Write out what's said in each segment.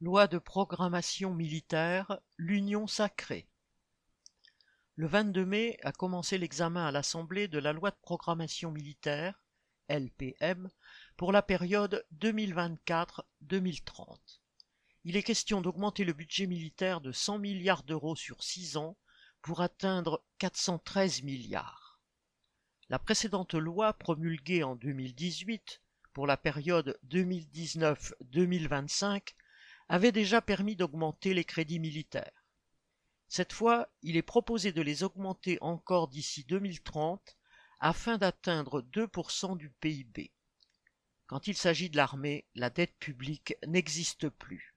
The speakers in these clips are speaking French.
Loi de programmation militaire, l'Union sacrée. Le 22 mai a commencé l'examen à l'Assemblée de la loi de programmation militaire, LPM, pour la période 2024-2030. Il est question d'augmenter le budget militaire de 100 milliards d'euros sur 6 ans pour atteindre 413 milliards. La précédente loi promulguée en 2018 pour la période 2019-2025 avait déjà permis d'augmenter les crédits militaires. Cette fois, il est proposé de les augmenter encore d'ici 2030 afin d'atteindre 2% du PIB. Quand il s'agit de l'armée, la dette publique n'existe plus.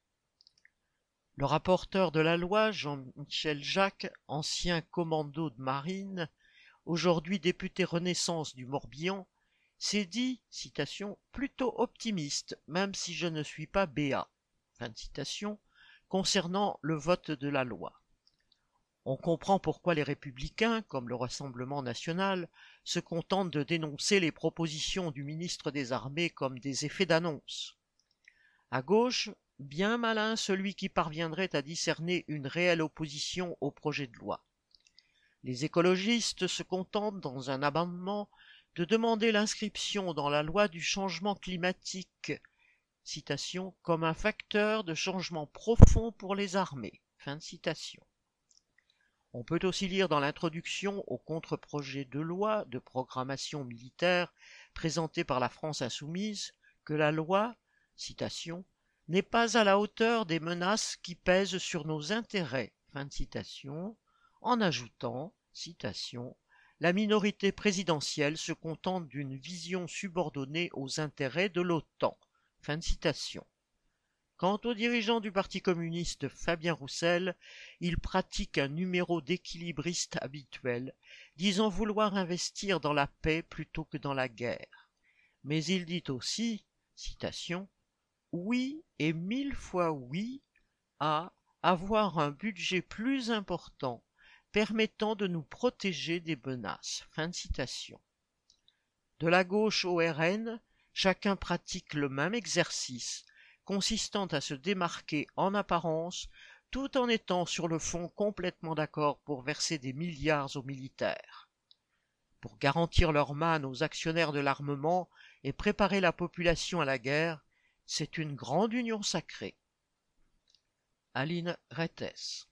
Le rapporteur de la loi, Jean-Michel Jacques, ancien commando de marine, aujourd'hui député Renaissance du Morbihan, s'est dit, citation, plutôt optimiste, même si je ne suis pas Citation, concernant le vote de la loi. On comprend pourquoi les républicains, comme le Rassemblement national, se contentent de dénoncer les propositions du ministre des Armées comme des effets d'annonce. À gauche, bien malin celui qui parviendrait à discerner une réelle opposition au projet de loi. Les écologistes se contentent, dans un amendement, de demander l'inscription dans la loi du changement climatique comme un facteur de changement profond pour les armées. On peut aussi lire dans l'introduction au contre-projet de loi de programmation militaire présenté par la France insoumise que la loi, n'est pas à la hauteur des menaces qui pèsent sur nos intérêts, en ajoutant, la minorité présidentielle se contente d'une vision subordonnée aux intérêts de l'OTAN, Quant au dirigeant du Parti communiste Fabien Roussel, il pratique un numéro d'équilibriste habituel, disant vouloir investir dans la paix plutôt que dans la guerre. Mais il dit aussi, citation, oui et mille fois oui à avoir un budget plus important permettant de nous protéger des menaces. Fin de citation. De la gauche au RN, chacun pratique le même exercice, consistant à se démarquer en apparence, tout en étant sur le fond complètement d'accord pour verser des milliards aux militaires. Pour garantir leur manne aux actionnaires de l'armement et préparer la population à la guerre, c'est une grande union sacrée. Aline Rettes